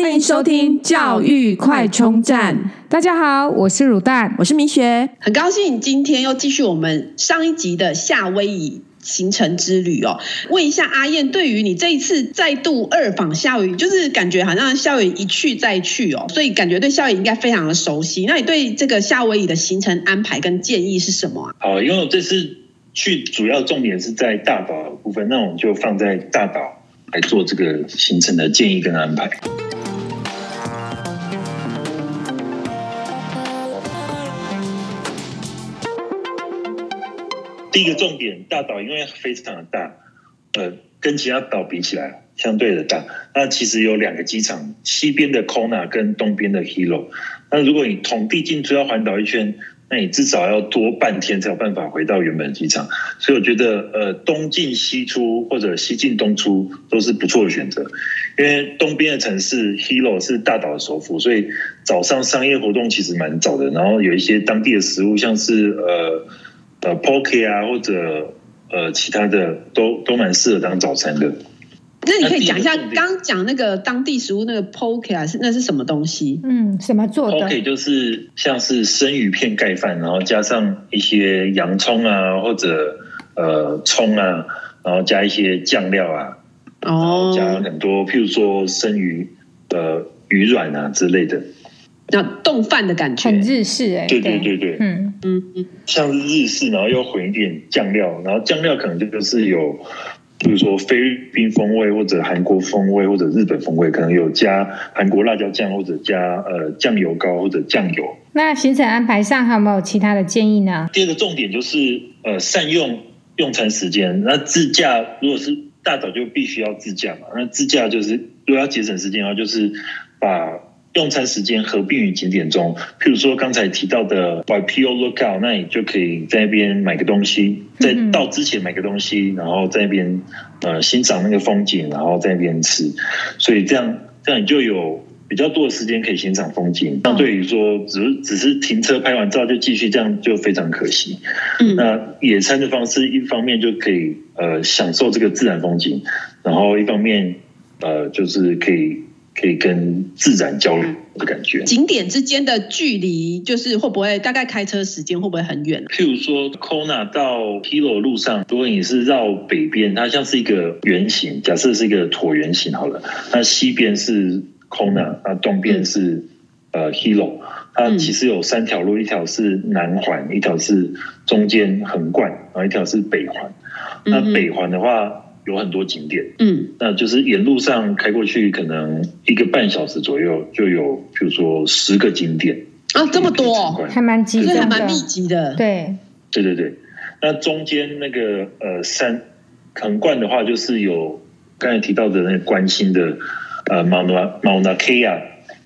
欢迎收听教育快充站。大家好，我是乳蛋，我是明雪，很高兴今天又继续我们上一集的夏威夷行程之旅哦。问一下阿燕，对于你这一次再度二访夏威夷，就是感觉好像夏威夷一去再去哦，所以感觉对夏威夷应该非常的熟悉。那你对这个夏威夷的行程安排跟建议是什么啊？好，因为我这次去主要重点是在大岛的部分，那我们就放在大岛来做这个行程的建议跟安排。第一个重点，大岛因为非常的大，呃，跟其他岛比起来相对的大。那其实有两个机场，西边的 Kona 跟东边的 Hilo。那如果你统地进出要环岛一圈，那你至少要多半天才有办法回到原本机场。所以我觉得，呃，东进西出或者西进东出都是不错的选择。因为东边的城市 Hilo 是大岛的首府，所以早上商业活动其实蛮早的。然后有一些当地的食物，像是呃。呃，Poke 啊，或者呃，其他的都都蛮适合当早餐的。那你可以讲一下刚讲那个当地食物那个 Poke 啊，是那是什么东西？嗯，什么做的？Poke 就是像是生鱼片盖饭，然后加上一些洋葱啊，或者呃葱啊，然后加一些酱料啊，哦，加很多，譬如说生鱼呃鱼卵啊之类的。那冻饭的感觉很日式哎，对对对对，嗯，像是日式，然后又混一点酱料，然后酱料可能就是有，比如说菲律宾风味或者韩国风味或者日本风味，可能有加韩国辣椒酱或者加呃酱油膏或者酱油。那行程安排上还有没有其他的建议呢？第二个重点就是呃善用用餐时间，那自驾如果是大早就必须要自驾嘛，那自驾就是如果要节省时间的话，就是把。用餐时间合并于景点中，譬如说刚才提到的 Waipio Lookout，那你就可以在那边买个东西，在到之前买个东西，然后在那边呃欣赏那个风景，然后在那边吃，所以这样这样你就有比较多的时间可以欣赏风景。相对于说只只是停车拍完照就继续，这样就非常可惜。嗯，那野餐的方式一方面就可以呃享受这个自然风景，然后一方面呃就是可以。可以跟自然交流的感觉。景点之间的距离，就是会不会大概开车时间会不会很远？譬如说，Kona 到 Hilo 路上，如果你是绕北边，它像是一个圆形，假设是一个椭圆形好了。那西边是 Kona，那东边是呃 Hilo。它其实有三条路，一条是南环，一条是中间横贯，然后一条是北环。那北环的话。有很多景点，嗯，那就是沿路上开过去，可能一个半小时左右就有，比如说十个景点啊，这么多，还蛮集中的，还蛮密集的，对，对对对。那中间那个呃山横贯的话，就是有刚才提到的那个关心的呃 Mauna Mauna Kea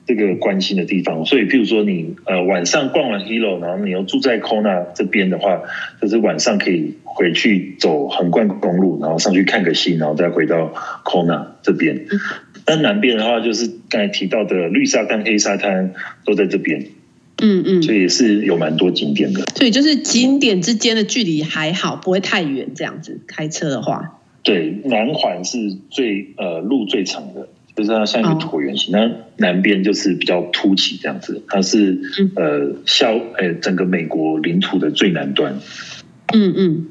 这个关心的地方，所以譬如说你呃晚上逛完 Hilo，然后你又住在 Kona 这边的话，就是晚上可以。回去走横贯公路，然后上去看个星，然后再回到 Kona 这边。那南边的话，就是刚才提到的绿沙滩、黑沙滩都在这边。嗯嗯，所以也是有蛮多景点的。所以就是景点之间的距离还好，不会太远。这样子开车的话，对，南环是最呃路最长的，就是它像一个椭圆形。那、哦、南边就是比较凸起这样子，它是呃下呃整个美国领土的最南端。嗯嗯。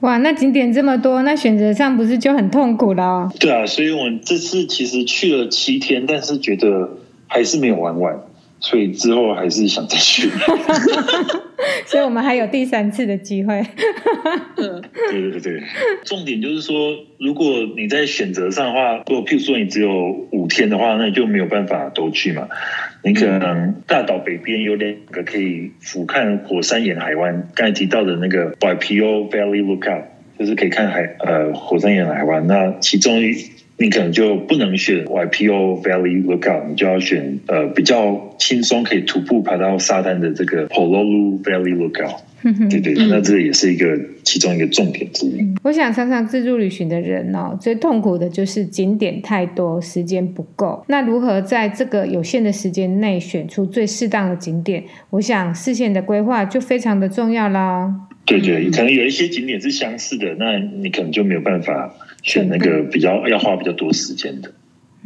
哇，那景点这么多，那选择上不是就很痛苦了哦？对啊，所以我们这次其实去了七天，但是觉得还是没有玩完，所以之后还是想再去。所以我们还有第三次的机会。对对对，重点就是说，如果你在选择上的话，如果譬如说你只有五天的话，那你就没有办法都去嘛。你可能大岛北边有两个可以俯瞰火山岩海湾，刚才提到的那个 Waipio Valley Lookout，就是可以看海呃火山岩海湾。那其中一你可能就不能选 Waipio Valley Lookout，你就要选呃比较轻松可以徒步爬到沙滩的这个 Pololu Valley Lookout。对对，那这也是一个其中一个重点之一。我想常常自助旅行的人哦，最痛苦的就是景点太多，时间不够。那如何在这个有限的时间内选出最适当的景点？我想事先的规划就非常的重要啦。对对，可能有一些景点是相似的，那你可能就没有办法选那个比较要花比较多时间的。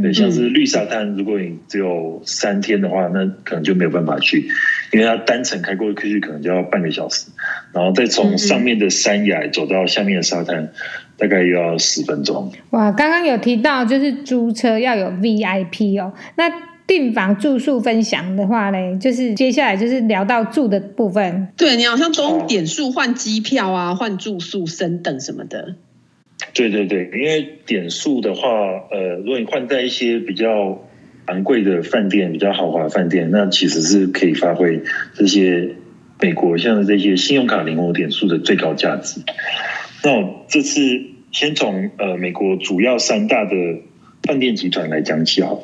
对，像是绿沙滩，如果你只有三天的话，那可能就没有办法去，因为它单程开过去可能就要半个小时，然后再从上面的山崖走到下面的沙滩，大概又要十分钟。哇，刚刚有提到就是租车要有 VIP 哦，那订房住宿分享的话呢，就是接下来就是聊到住的部分。对，你好像都点数换机票啊，换住宿升等什么的。对对对，因为点数的话，呃，如果你换在一些比较昂贵的饭店、比较豪华的饭店，那其实是可以发挥这些美国像这些信用卡领活点数的最高价值。那我这次先从呃美国主要三大的饭店集团来讲起好。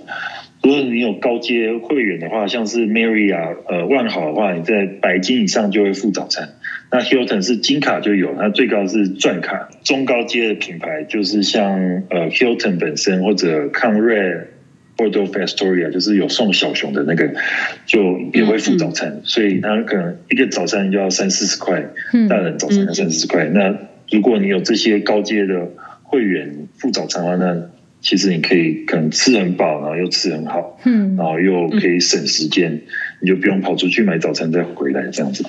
如果你有高阶会员的话，像是 Marriott 呃万豪的话，你在百金以上就会付早餐。那 Hilton 是金卡就有，它最高是钻卡。中高阶的品牌就是像呃 Hilton 本身或者 Conrad Waldorf Astoria，就是有送小熊的那个，就也会附早餐。嗯嗯、所以它可能一个早餐就要三四十块，大人早餐要三四十块。嗯嗯、那如果你有这些高阶的会员付早餐的话，那其实你可以可能吃很饱，然后又吃很好，嗯，然后又可以省时间，嗯、你就不用跑出去买早餐再回来这样子。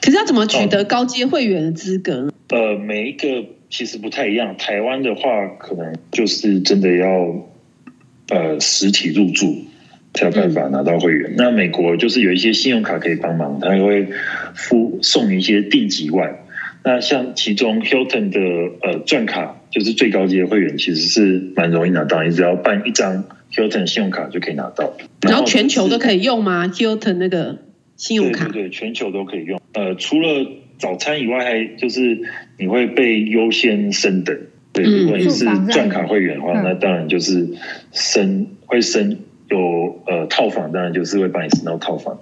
可是要怎么取得高阶会员的资格呢？呃，每一个其实不太一样。台湾的话，可能就是真的要呃实体入住才有办法拿到会员。嗯、那美国就是有一些信用卡可以帮忙，他也会付送一些定级外。那像其中 Hilton 的呃钻卡，就是最高阶会员，其实是蛮容易拿到，你只要办一张 Hilton 信用卡就可以拿到。然后全球都可以用吗？Hilton 那个信用卡？对对，全球都可以用。呃，除了早餐以外，还就是你会被优先升等。对，如果你是钻卡会员的话，那当然就是升会升有呃套房，当然就是会帮你升到套房。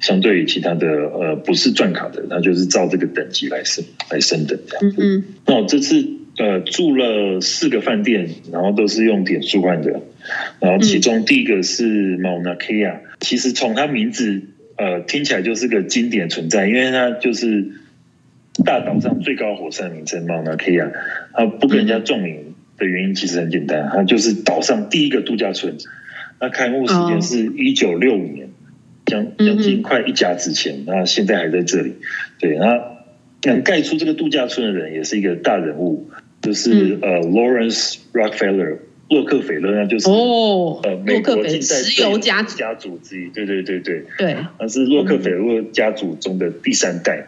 相对于其他的呃不是钻卡的，那就是照这个等级来升来升等这样子。嗯，那我这次呃住了四个饭店，然后都是用点数换的。然后其中第一个是 Mauna Kea，其实从它名字呃听起来就是个经典存在，因为它就是大岛上最高火山名称 Mauna Kea。它不跟人家撞名的原因其实很简单，它就是岛上第一个度假村。那开幕时间是一九六五年。将将近快一甲子前，那现在还在这里。对，那能盖出这个度假村的人也是一个大人物，就是呃，Lawrence Rockefeller，洛克菲勒，那就是哦，呃，美国近代石油家族家族之一。对对对对对，他是洛克菲勒家族中的第三代。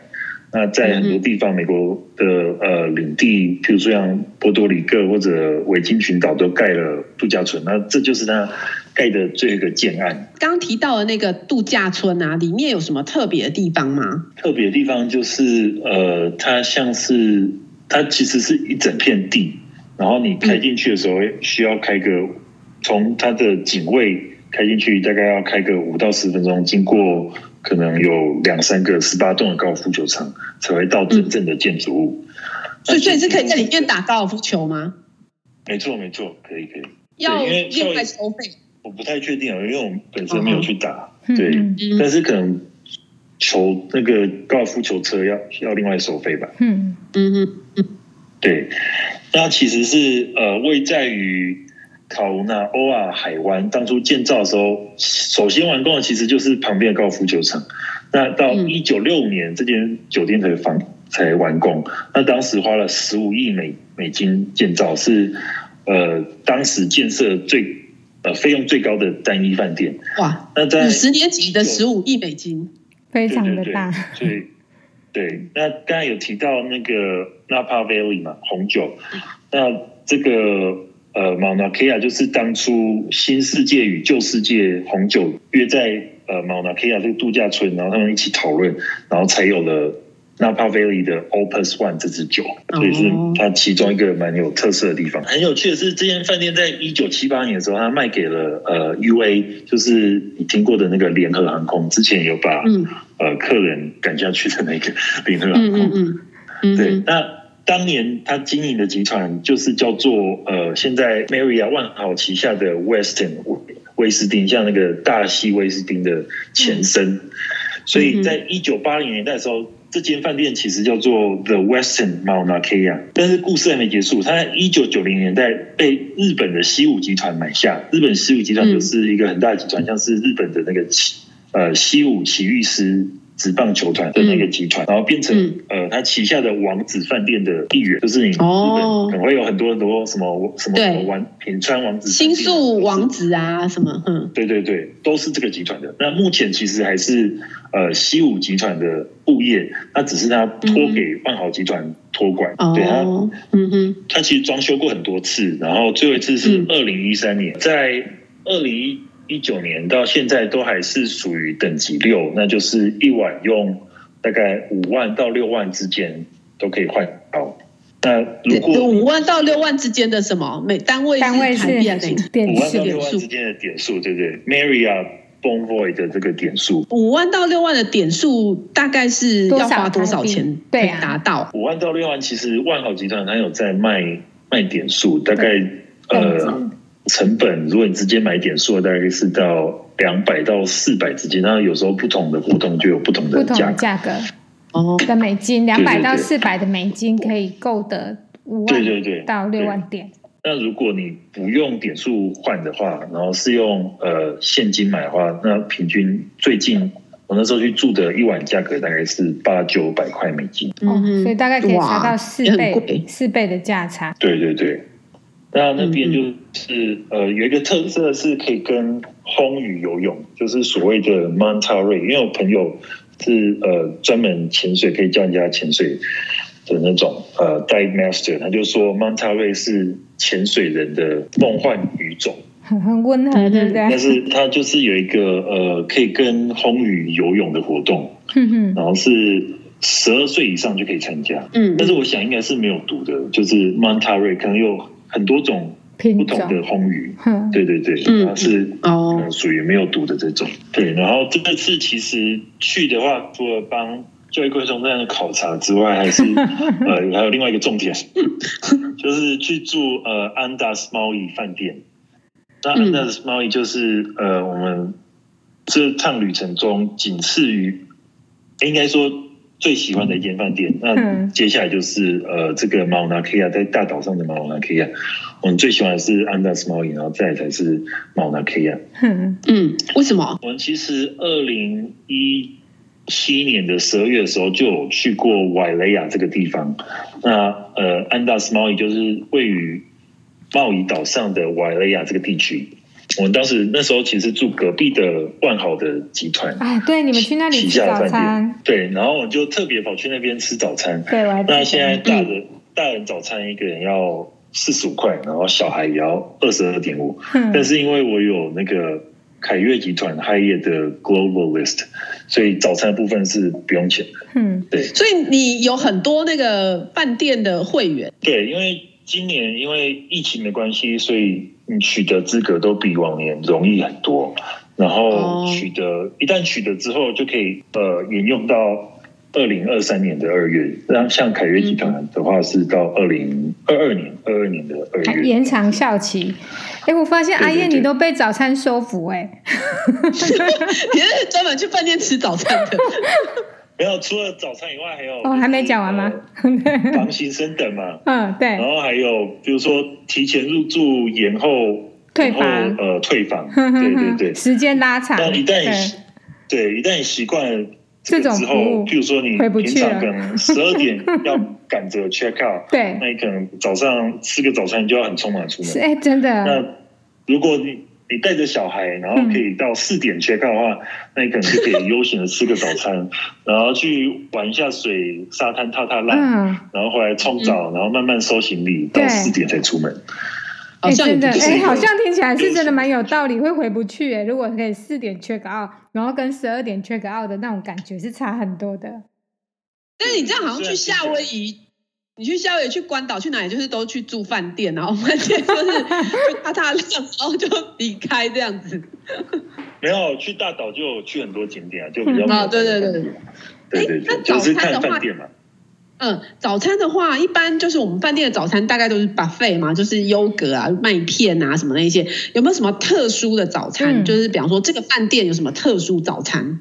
那在很多地方，美国的呃领地，譬如说像波多黎各或者维京群岛，都盖了度假村。那这就是他盖的最后一个建案。刚提到的那个度假村啊，里面有什么特别的地方吗？特别的地方就是呃，它像是它其实是一整片地，然后你开进去的时候需要开个从它的警卫开进去，大概要开个五到十分钟，经过。可能有两三个十八栋的高尔夫球场才会到真正的建筑物，嗯、所以所以是可以在里面打高尔夫球吗？没错没错，可以可以。要另外收费？我不太确定啊，因为我们本身没有去打，嗯、对，嗯、但是可能球那个高尔夫球车要要另外收费吧？嗯嗯嗯嗯，对，那其实是呃位在于。卡乌纳欧亚海湾当初建造的时候，首先完工的其实就是旁边的高尔夫球场。那到一九六五年，这间酒店才房才完工。那当时花了十五亿美美金建造，是呃当时建设最呃费用最高的单一饭店。哇！那在五十年级的十五亿美金，非常的大。对对，对，对，那刚才有提到那个 Napa Valley 嘛，红酒。那这个。呃 m o u n a k e a 就是当初新世界与旧世界红酒约在呃 m o u n a k e a 这个度假村，然后他们一起讨论，然后才有了 Napa Valley 的 Opus One 这支酒，所以是它其中一个蛮有特色的地方。很有趣的是，这间饭店在一九七八年的时候，它卖给了呃 UA，就是你听过的那个联合航空，之前有把呃客人赶下去的那个 联合航空，嗯对，那。当年他经营的集团就是叫做呃，现在 Marriott 万豪旗下的 Western 威斯汀，像那个大西威斯汀的前身。所以在一九八零年代的时候，这间饭店其实叫做 The Western Mauna Kea，但是故事还没结束。它在一九九零年代被日本的西武集团买下。日本西武集团就是一个很大的集团，嗯、像是日本的那个呃西武奇遇师职棒球团的那个集团，嗯、然后变成、嗯、呃他旗下的王子饭店的一员，就是你日本可能会有很多很多什么什么什么王品川王子、新宿王子啊什么，嗯，对对对，都是这个集团的。那目前其实还是呃西武集团的物业，那只是他托给万豪集团托管，嗯、对他，嗯哼，他其实装修过很多次，然后最后一次是二零一三年，嗯、在二零一。一九年到现在都还是属于等级六，那就是一晚用大概五万到六万之间都可以换到。那如果五万到六万之间的什么每单位单位是点五万到六万之间的点数，对不对？Marriott Bonvoy 的这个点数，五万到六万的点数大概是要花多少钱？对，达到五万到六万，其实万豪集团它有在卖卖点数，大概呃。成本，如果你直接买点数，大概是到两百到四百之间。那有时候不同的活动就有不同的价价格哦，的美金两百到四百的美金可以购得五万对对对到六万点。那如果你不用点数换的话，然后是用呃现金买的话，那平均最近我那时候去住的一晚价格大概是八九百块美金。哦，所以大概可以查到四倍四倍的价差。对对对。那那边就是呃有一个特色是可以跟轰鱼游泳，就是所谓的 Manta Ray，因为我朋友是呃专门潜水可以教人家潜水的那种呃 Dive Master，他就说 Manta Ray 是潜水人的梦幻鱼种，很很温和，对不对？但是它就是有一个呃可以跟轰鱼游泳的活动，然后是十二岁以上就可以参加，嗯，但是我想应该是没有毒的，就是 Manta Ray 可能有。很多种不同的红鱼，对对对，它是哦属于没有毒的这种。对，然后这次其实去的话，除了帮教育快充站的考察之外，还是 呃还有另外一个重点，就是去住呃安达斯猫椅饭店。那安达斯猫椅就是呃我们这趟旅程中仅次于，应该说。最喜欢的一间饭店，那接下来就是呃，这个 Mauna Kea 在大岛上的 Mauna Kea，我们最喜欢的是 Andaz Maui，然后再来才是 Mauna Kea。嗯嗯，为什么？我们其实二零一七年的十二月的时候就有去过 Wailea 这个地方，那呃，Andaz Maui 就是位于茂宜岛上的 Wailea 这个地区。我们当时那时候其实住隔壁的万豪的集团，哎，对，你们去那里吃早餐，对，然后我就特别跑去那边吃早餐。对，那现在大人、嗯、大人早餐一个人要四十五块，然后小孩也要二十二点五。但是因为我有那个凯悦集团 Hyatt 的 Global List，所以早餐部分是不用钱的。嗯，对，所以你有很多那个饭店的会员。对，因为今年因为疫情的关系，所以。你取得资格都比往年容易很多，然后取得一旦取得之后，就可以呃沿用到二零二三年的二月。那像凯悦集团的话，是到二零二二年二二年的二月延长效期。哎，我发现阿燕你都被早餐收服哎，你是专门去饭店吃早餐的。没有，除了早餐以外，还有哦，还没讲完吗？房型升等嘛，嗯，对。然后还有，比如说提前入住，延后退房，呃，退房，对对对，时间拉长。那一旦你对，一旦你习惯了这种之后，譬如说你平常可能十二点要赶着 check out，对，那你可能早上吃个早餐你就要很匆忙出门。哎，真的。那如果你你带着小孩，然后可以到四点 check out 的话，嗯、那你可能就可以悠闲的吃个早餐，然后去玩一下水，沙滩踏踏浪，嗯、然后回来冲澡，嗯、然后慢慢收行李，到四点才出门。哎，真的，哎，好像听起来是真的蛮有道理，会回不去哎。如果可以四点 check out，然后跟十二点 check out 的那种感觉是差很多的。但是你这样好像去夏威夷。你去夏威夷、去关岛、去哪里，就是都去住饭店，然后饭店就是就踏踏浪，然后就离开这样子。没有去大岛就去很多景点啊，就比较啊，对对对对对对。那早餐的话，嗯，早餐的话，一般就是我们饭店的早餐大概都是 buffet 嘛，就是优格啊、麦片啊什么那些。有没有什么特殊的早餐？就是比方说这个饭店有什么特殊早餐？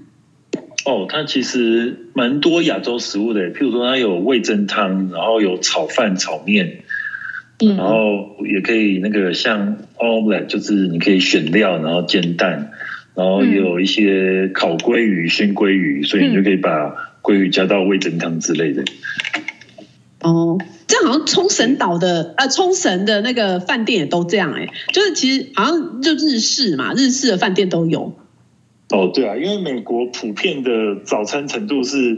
哦，它其实蛮多亚洲食物的，譬如说它有味噌汤，然后有炒饭、炒面，嗯，然后也可以那个像 omelette，就是你可以选料，然后煎蛋，然后也有一些烤鲑鱼、鲜鲑鱼，所以你就可以把鲑鱼加到味噌汤之类的。哦，这样好像冲绳岛的呃，冲绳的那个饭店也都这样哎、欸，就是其实好像就日式嘛，日式的饭店都有。哦，对啊，因为美国普遍的早餐程度是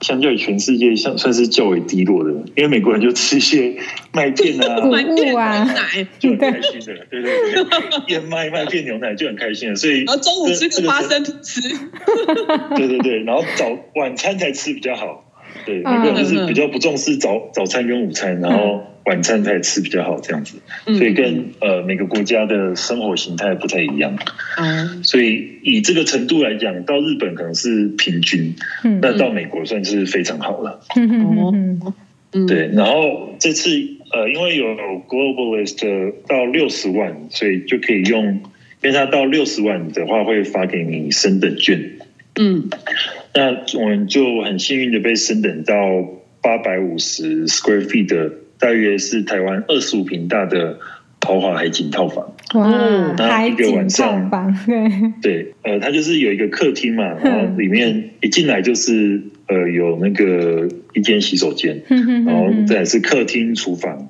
相较于全世界，算算是较为低落的。因为美国人就吃一些麦片啊、麦片啊、牛奶，就很开心的。对对对，燕麦麦片牛奶就很开心的。所以然后中午吃个花生吃。对对对，然后早晚餐才吃比较好。对，美国人就是比较不重视早早餐跟午餐，然后晚餐才吃比较好这样子。所以跟呃每个国家的生活形态不太一样。嗯，所以以这个程度来讲，到日本可能是平均，那到美国算是非常好了。嗯嗯，对。然后这次呃，因为有 Globalist 到六十万，所以就可以用，因为它到六十万的话会发给你升等券。嗯。那我们就很幸运的被升等到八百五十 square feet 的，大约是台湾二十五坪大的豪华海景套房。哇，那一个晚上，对对，呃，它就是有一个客厅嘛，然后里面一进来就是呃有那个一间洗手间，然后再是客厅厨房，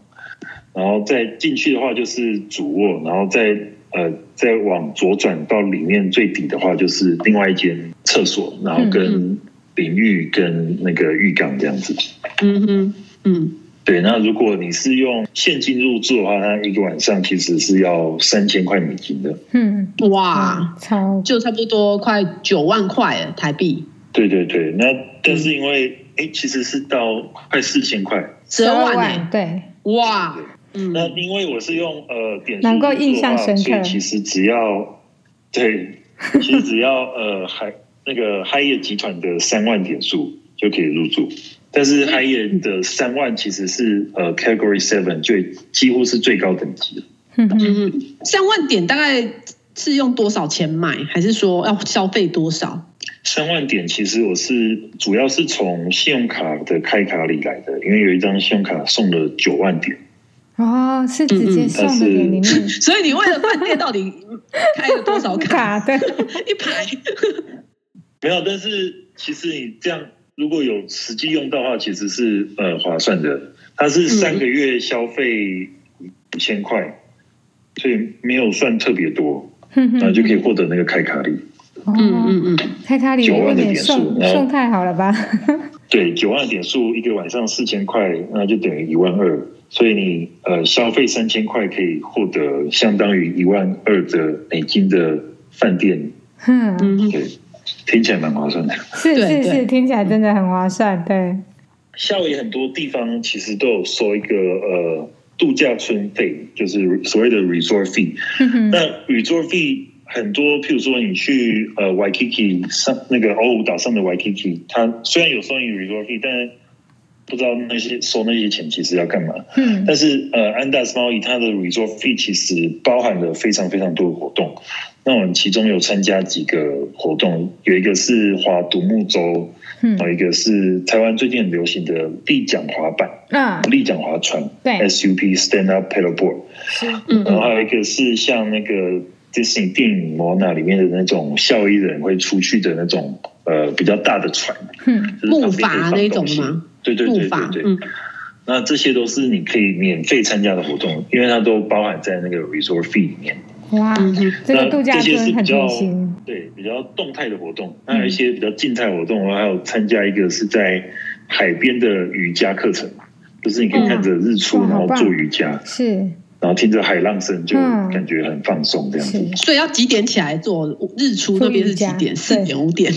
然后再进去的话就是主卧，然后再呃再往左转到里面最底的话就是另外一间。厕所，然后跟淋浴跟那个浴缸这样子。嗯哼，嗯，对。那如果你是用现金入住的话，它一个晚上其实是要三千块美金的。嗯，哇，超就差不多快九万块台币。对对对，那但是因为哎，其实是到快四千块，十二万。对，哇，嗯。那因为我是用呃点数能够印象深刻，所以其实只要对，其实只要呃海。那个 Hyatt 集团的三万点数就可以入住，但是 Hyatt 的三万其实是呃 Category Seven 最几乎是最高等级的。嗯嗯，三万点大概是用多少钱买，还是说要消费多少？三万点其实我是主要是从信用卡的开卡里来的，因为有一张信用卡送了九万点。哦，是直接送的里面，所以你为了饭店到底开了多少卡？对，一排。没有，但是其实你这样如果有实际用到的话，其实是呃划算的。它是三个月消费五千块，所以没有算特别多，然后就可以获得那个开卡礼。嗯嗯嗯，开卡礼九万的点数，送太好了吧？对，九万的点数一个晚上四千块，那就等于一万二。所以你呃消费三千块，可以获得相当于一万二的美金的饭店。嗯嗯，对。听起来蛮划算的，是是是，听起来真的很划算。对，夏威夷很多地方其实都有收一个呃度假村费，就是所谓的 resort fee。那 resort fee 很多，譬如说你去呃 Waikiki 上那个欧胡岛上的 Waikiki，它虽然有收你 resort fee，但不知道那些收那些钱其实要干嘛。嗯，但是呃安达斯猫蚁它的 resort fee 其实包含了非常非常多的活动。那我们其中有参加几个活动，有一个是划独木舟，嗯，有一个是台湾最近很流行的立桨滑板，嗯，立桨划船，对，SUP Stand Up Paddleboard，是，嗯，然后还有一个是像那个 Disney 电影《摩纳》里面的那种夏威夷人会出去的那种呃比较大的船，嗯，木筏那种吗？对对对对对，嗯，那这些都是你可以免费参加的活动，因为它都包含在那个 Resort Fee 里面。哇，这个度假村很贴心。对，比较动态的活动，那有一些比较静态活动，还有参加一个是在海边的瑜伽课程，就是你可以看着日出，然后做瑜伽，是，然后听着海浪声，就感觉很放松这样子。所以要几点起来做日出？那边是几点？四点、五点？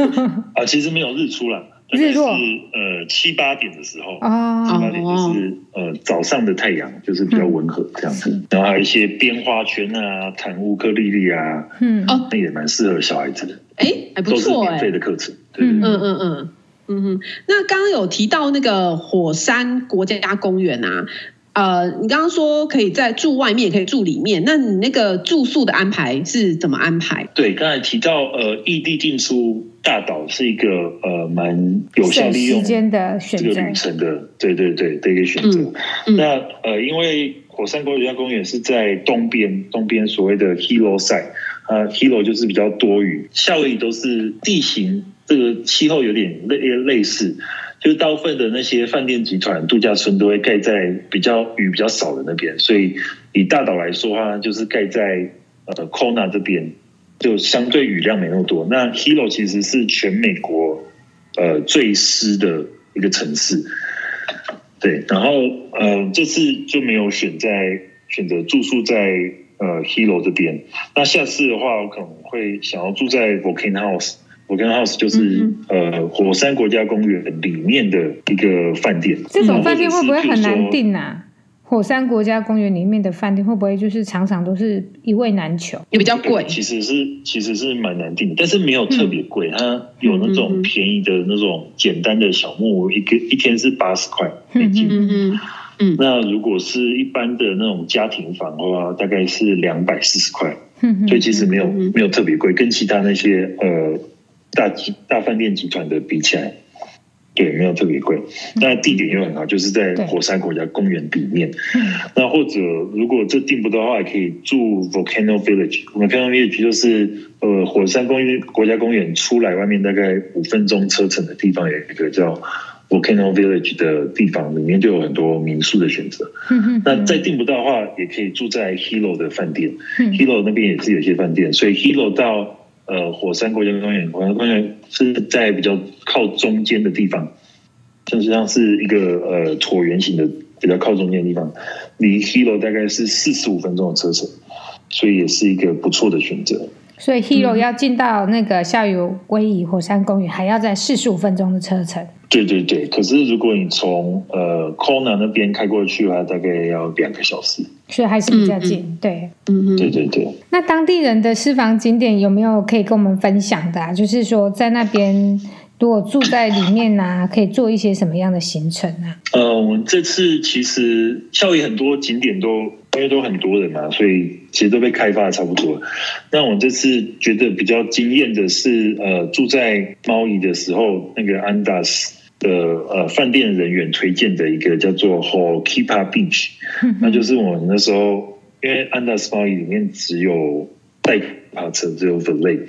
啊，其实没有日出了。日落是呃七八点的时候，七八点就是呃早上的太阳，就是比较温和这样子。然后还有一些编花圈啊、弹乌克丽丽啊，嗯哦，那也蛮适合小孩子的。哎，还不错，免费的课程。嗯嗯嗯嗯嗯哼。那刚刚有提到那个火山国家公园啊，呃，你刚刚说可以在住外面，也可以住里面，那你那个住宿的安排是怎么安排？对，刚才提到呃，异地进出大岛是一个呃蛮有效利用时间的选择，这个旅程的，对对对的一个选择。嗯嗯、那呃，因为火山国家公园是在东边，东边所谓的 Hilo side 呃，Hilo 就是比较多雨，夏威夷都是地形这个气候有点类类似。就大部分的那些饭店集团、度假村都会盖在比较雨比较少的那边，所以以大岛来说的话，就是盖在呃 Kona 这边，就相对雨量没那么多。那 Hilo 其实是全美国呃最湿的一个城市，对。然后呃这次就没有选在选择住宿在呃 Hilo 这边。那下次的话，我可能会想要住在 Volcano House。Volcano House 就是、嗯、呃火山国家公园里面的一个饭店。这种饭店会不会很难订啊？火山国家公园里面的饭店会不会就是常常都是一位难求，也比较贵？其实是其实是蛮难订的，但是没有特别贵。嗯、它有那种便宜的那种简单的小木屋，一个一天是八十块美金。嗯嗯嗯。那如果是一般的那种家庭房的话，大概是两百四十块。嗯，所以其实没有没有特别贵，跟其他那些呃。大集大饭店集团的比起来，对，没有特别贵。那地点又很好，就是在火山国家公园里面。那或者如果这订不到的话，也可以住 Volcano Village。Volcano Village 就是呃火山公园国家公园出来外面大概五分钟车程的地方，有一个叫 Volcano Village 的地方，里面就有很多民宿的选择。那再订不到的话，也可以住在 Hilo 的饭店。Hilo 那边也是有些饭店，所以 Hilo 到。呃，火山国家公园，火山公园是在比较靠中间的地方，像是像是一个呃椭圆形的比较靠中间的地方，离 Hilo 大概是四十五分钟的车程，所以也是一个不错的选择。所以 Hilo 要进到那个夏威夷火山公园，还要在四十五分钟的车程。对对对，可是如果你从呃 Kona 那边开过去的话，大概要两个小时，所以还是比较近。嗯、对，嗯对对对。那当地人的私房景点有没有可以跟我们分享的、啊？就是说在那边如果住在里面啊，可以做一些什么样的行程啊？呃，我们这次其实夏威夷很多景点都因为都很多人嘛，所以其实都被开发的差不多。那我们这次觉得比较惊艳的是，呃，住在猫姨的时候，那个 Andaz。的呃，饭店人员推荐的一个叫做 Ho'okipa Beach，那就是我们那时候因为 Andaz Maui 里面只有代爬车，只有 Valet，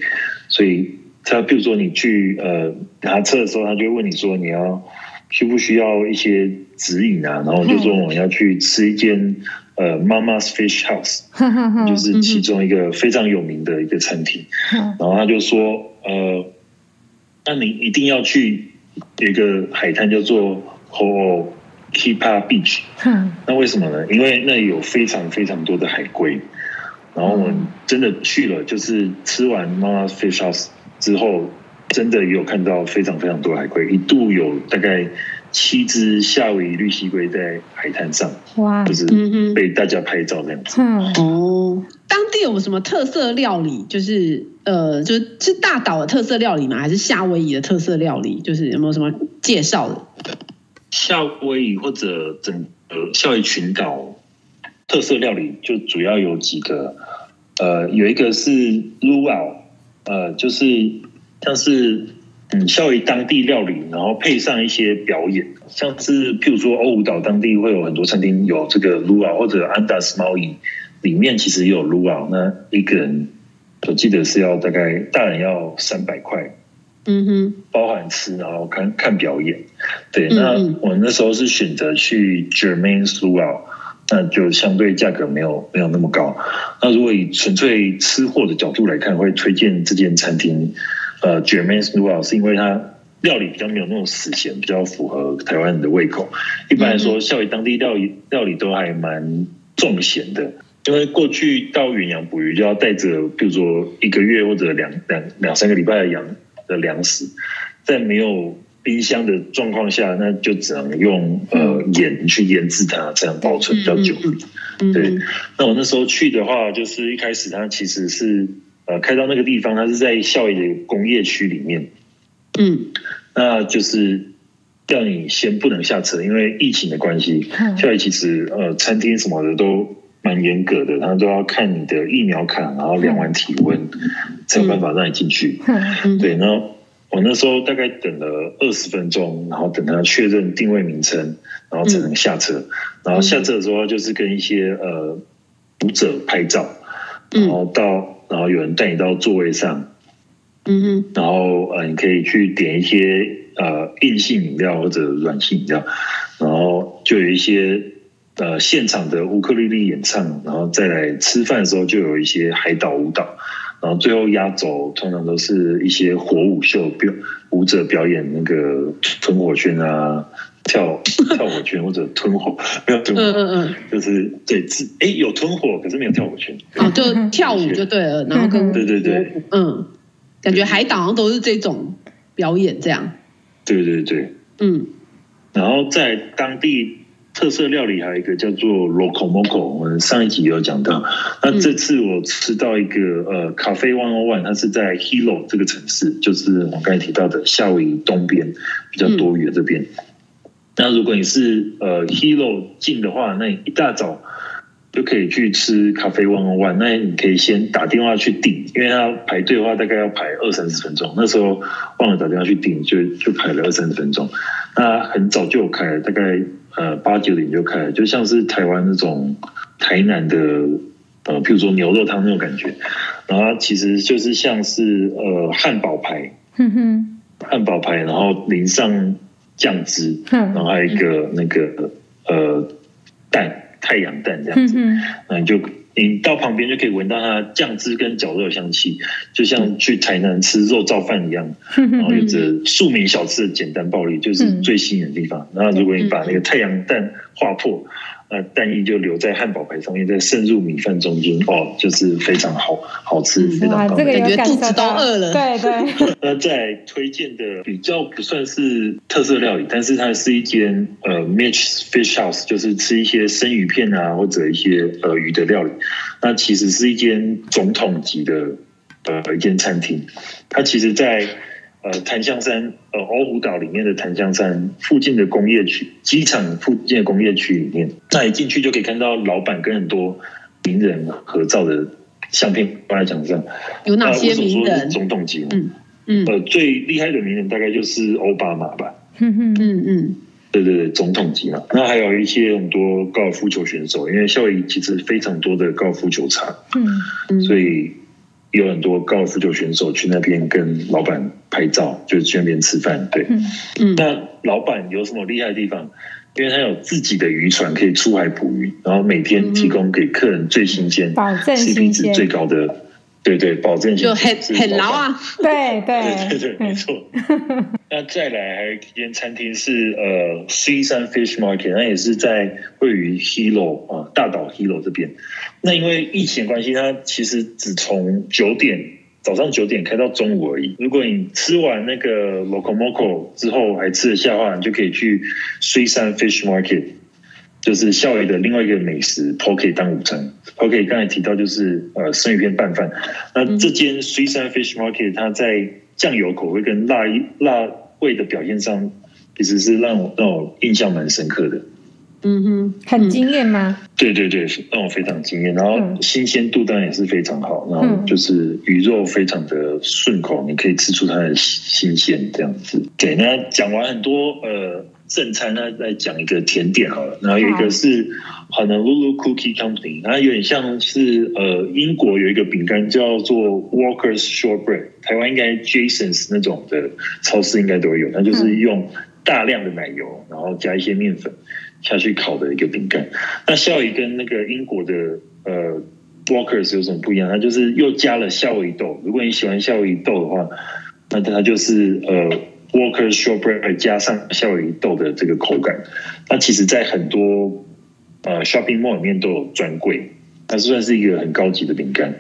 所以他比如说你去呃爬车的时候，他就会问你说你要需不需要一些指引啊，然后就说我们要去吃一间呃 Mama's Fish House，就是其中一个非常有名的一个餐厅，然后他就说呃，那你一定要去。有一个海滩叫做 Ho'okipa Beach，那为什么呢？因为那里有非常非常多的海龟，然后我们真的去了，就是吃完 Mama's Fish House 之后，真的也有看到非常非常多海龟，一度有大概七只夏威夷绿蜥龟在海滩上，哇，就是被大家拍照这样子。地有什么特色料理？就是。呃，就是大岛的特色料理吗？还是夏威夷的特色料理？就是有没有什么介绍的？夏威夷或者整个夏威夷群岛特色料理就主要有几个，呃，有一个是 Luau，呃，就是像是嗯夏威夷当地料理，然后配上一些表演，像是譬如说欧胡岛当地会有很多餐厅有这个 Luau，或者 Andaz Maui 里面其实也有 Luau，那一个人。我记得是要大概大人要三百块，嗯哼，包含吃然后看看表演，对。那我那时候是选择去 Germain's Luau，那就相对价格没有没有那么高。那如果以纯粹吃货的角度来看，会推荐这间餐厅，呃，Germain's Luau 是因为它料理比较没有那种死咸，比较符合台湾人的胃口。一般来说，夏威夷当地料理料理都还蛮重咸的。因为过去到远洋捕鱼就要带着，比如说一个月或者两两两三个礼拜的洋的粮食，在没有冰箱的状况下，那就只能用呃盐去腌制它，这样保存比较久。对，那我那时候去的话，就是一开始它其实是呃开到那个地方，它是在夏威夷的工业区里面。嗯，那就是叫你先不能下车，因为疫情的关系。夏威夷其实呃，餐厅什么的都蛮严格的，他都要看你的疫苗卡，然后量完体温，才有办法让你进去。对，然后我那时候大概等了二十分钟，然后等他确认定位名称，然后才能下车。然后下车的时候就是跟一些呃读者拍照，然后到然后有人带你到座位上。嗯哼，然后呃，你可以去点一些呃硬性饮料或者软性饮料，然后就有一些呃现场的乌克丽丽演唱，然后再来吃饭的时候就有一些海岛舞蹈，然后最后压轴通常都是一些火舞秀表舞者表演那个吞火圈啊，跳跳火圈或者吞火，没有吞火，嗯嗯嗯，就是对，哎有吞火，可是没有跳火圈，哦，就跳舞就对了，然后跟对对对，嗯。感觉海岛上都是这种表演，这样。对对对，嗯。然后在当地特色料理还有一个叫做 Locomoco，我们上一集有讲到。那这次我吃到一个呃，Cafe One O One，它是在 Hilo 这个城市，就是我刚才提到的夏威夷东边比较多雨的这边。嗯、那如果你是呃 Hilo 近的话，那你一大早。就可以去吃咖啡 one on one，那你可以先打电话去订，因为它排队的话大概要排二三十分钟。那时候忘了打电话去订，就就排了二三十分钟。那很早就有开了，大概呃八九点就开了，就像是台湾那种台南的呃，譬如说牛肉汤那种感觉。然后其实就是像是呃汉堡排，嗯哼，汉堡排，然后淋上酱汁，然后还有一个那个呃蛋。太阳蛋这样子，那你就你到旁边就可以闻到它酱汁跟绞肉香气，就像去台南吃肉燥饭一样，然后有着庶民小吃的简单暴力，就是最吸引的地方。然后如果你把那个太阳蛋划破。那蛋液就留在汉堡排上面，再渗入米饭中间，哦，就是非常好好吃，非常棒，这个感觉肚子都饿了。对对。那在推荐的比较不算是特色料理，但是它是一间呃 Mitch Fish House，就是吃一些生鱼片啊，或者一些呃鱼的料理。那其实是一间总统级的呃一间餐厅，它其实，在。呃，檀香山，呃，欧湖岛里面的檀香山附近的工业区，机场附近的工业区里面，那一进去就可以看到老板跟很多名人合照的相片放在墙上。有哪些名人？总统级嗯嗯，呃，最厉害的名人大概就是奥巴马吧。嗯嗯嗯嗯，对对对，总统级嘛。那还有一些很多高尔夫球选手，因为夏威夷其实非常多的高尔夫球场，嗯嗯，所以。有很多高尔夫球选手去那边跟老板拍照，就是去那边吃饭。对，嗯，那老板有什么厉害的地方？因为他有自己的渔船可以出海捕鱼，然后每天提供给客人最新鲜、保证新鲜、CP 值最高的。对对，保证就很很牢啊！对对 对对对，没错。那再来还有一间餐厅是呃 C 三 Fish Market，那也是在位于 Hilo 啊大岛 Hilo 这边。那因为疫情关系，它其实只从九点早上九点开到中午而已。如果你吃完那个 Locomoco 之后还吃得下的话，你就可以去 C 三 Fish Market。就是夏威夷的另外一个美食，Poke 当午餐。Poke 刚才提到就是呃生鱼片拌饭。那这间 Sweet Side Fish Market 它在酱油口味跟辣辣味的表现上，其实是让我让我印象蛮深刻的。嗯哼，很惊艳吗？对对对，让我非常惊艳。然后新鲜度当然也是非常好，然后就是鱼肉非常的顺口，你可以吃出它的新鲜这样子。对，那讲完很多呃。正餐呢，再讲一个甜点好了。然后有一个是 Honolulu Cookie Company，然后有点像是呃英国有一个饼干叫做 Walker's Shortbread，台湾应该 Jason's 那种的超市应该都有。它就是用大量的奶油，然后加一些面粉下去烤的一个饼干。那夏威夷跟那个英国的呃 Walker's 有什么不一样？它就是又加了夏威夷豆。如果你喜欢夏威夷豆的话，那它就是呃。Walker Shortbread 加上夏威夷豆的这个口感，那其实，在很多呃 shopping mall 里面都有专柜，它算是一个很高级的饼干。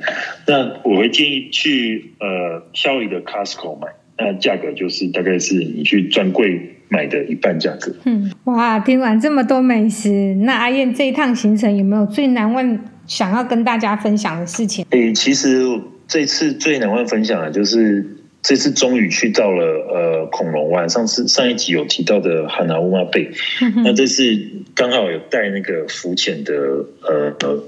那我会建议去呃夏威夷的 Costco 买，那价格就是大概是你去专柜买的一半价格。嗯，哇，听完这么多美食，那阿燕这一趟行程有没有最难忘想要跟大家分享的事情？诶，其实这次最难忘分享的就是。这次终于去到了呃恐龙湾，上次上一集有提到的哈纳乌马贝，那这次刚好有带那个浮潜的呃呃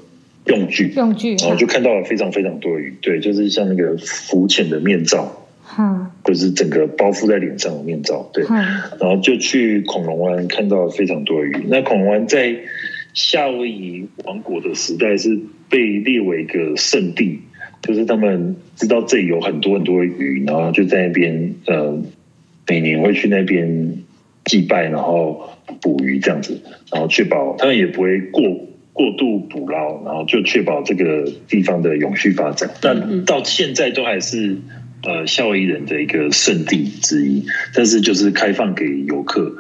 用具，用具，然后就看到了非常非常多鱼，对，就是像那个浮潜的面罩，哈，就是整个包覆在脸上的面罩，对，然后就去恐龙湾看到了非常多鱼。那恐龙湾在夏威夷王国的时代是被列为一个圣地。就是他们知道这里有很多很多的鱼，然后就在那边呃，每年会去那边祭拜，然后捕鱼这样子，然后确保他们也不会过过度捕捞，然后就确保这个地方的永续发展。但到现在都还是呃夏威夷人的一个圣地之一，但是就是开放给游客。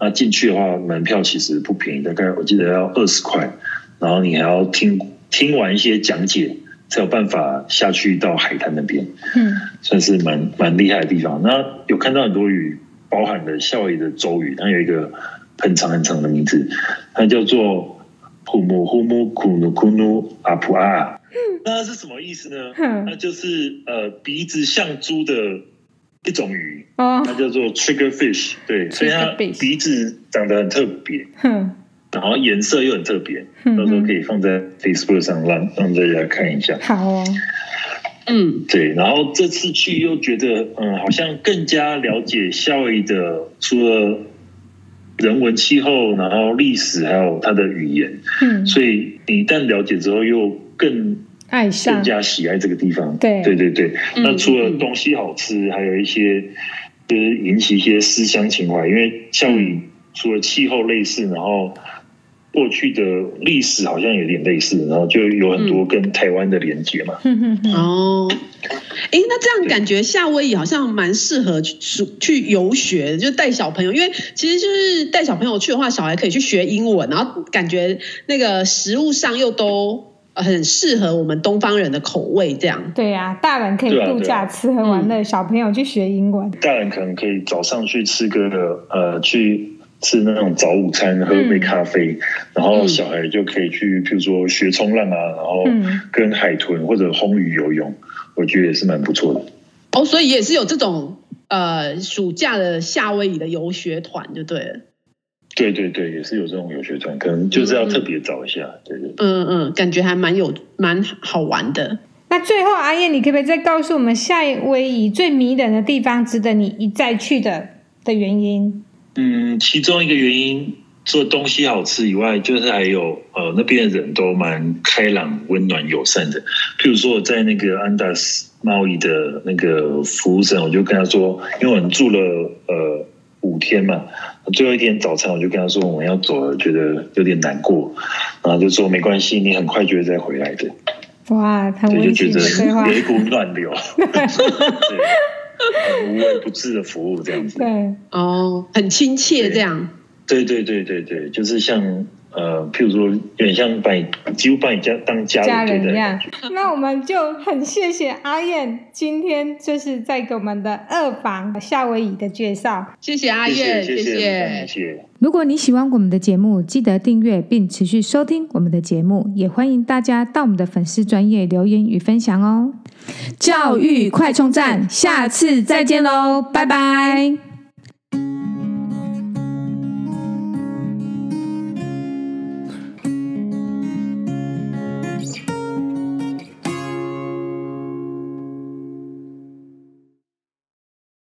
那进去的话，门票其实不便宜，大概我记得要二十块，然后你还要听听完一些讲解。才有办法下去到海滩那边，嗯，算是蛮蛮厉害的地方。那有看到很多鱼，包含了夏威夷的州鱼，它有一个很长很长的名字，它叫做呼木呼木库努库努阿普阿。嗯，那它是什么意思呢？嗯，那就是呃鼻子像猪的一种鱼，哦，它叫做 trigger fish，对，所以它鼻子长得很特别。嗯。然后颜色又很特别，到时候可以放在 Facebook 上让让大家看一下。好哦，嗯，对。然后这次去又觉得，嗯，好像更加了解夏威夷的，除了人文、气候，然后历史，还有它的语言。嗯，所以你一旦了解之后，又更爱上，更加喜爱这个地方。对，对，对，对。那除了东西好吃，还有一些就是引起一些思乡情怀，因为夏威夷除了气候类似，然后过去的历史好像有点类似，然后就有很多跟台湾的连接嘛。嗯嗯哦，哎，那这样感觉夏威夷好像蛮适合去去游学，就带小朋友，因为其实就是带小朋友去的话，小孩可以去学英文，然后感觉那个食物上又都很适合我们东方人的口味，这样。对呀、啊，大人可以度假吃喝玩乐，小朋友去学英文。大人可能可以早上去吃个呃去。吃那种早午餐，喝杯咖啡，嗯、然后小孩就可以去，譬如说学冲浪啊，然后跟海豚或者红鱼游泳，我觉得也是蛮不错的。哦，所以也是有这种呃暑假的夏威夷的游学团，就对了。对对对，也是有这种游学团，可能就是要特别找一下，嗯、对对。嗯嗯，感觉还蛮有蛮好玩的。那最后阿燕，你可不可以再告诉我们夏威夷最迷人的地方，值得你一再去的的原因？嗯，其中一个原因，做东西好吃以外，就是还有呃，那边的人都蛮开朗、温暖、友善的。譬如说，我在那个安达斯贸易的那个服务生，我就跟他说，因为我们住了呃五天嘛，最后一天早餐我就跟他说我们要走了，觉得有点难过，然后就说没关系，你很快就会再回来的。哇，他就觉得有一股暖流。对 无微不至的服务，这样子。对，哦，很亲切，这样。对对对对对，就是像呃，譬如说，有点像把你几乎把你家当家人，家人一样。那我们就很谢谢阿燕今天就是在给我们的二房夏威夷的介绍。谢谢阿燕，谢谢谢谢。谢谢谢谢。如果你喜欢我们的节目，记得订阅并持续收听我们的节目，也欢迎大家到我们的粉丝专业留言与分享哦。教育快充站，下次再见喽，拜拜。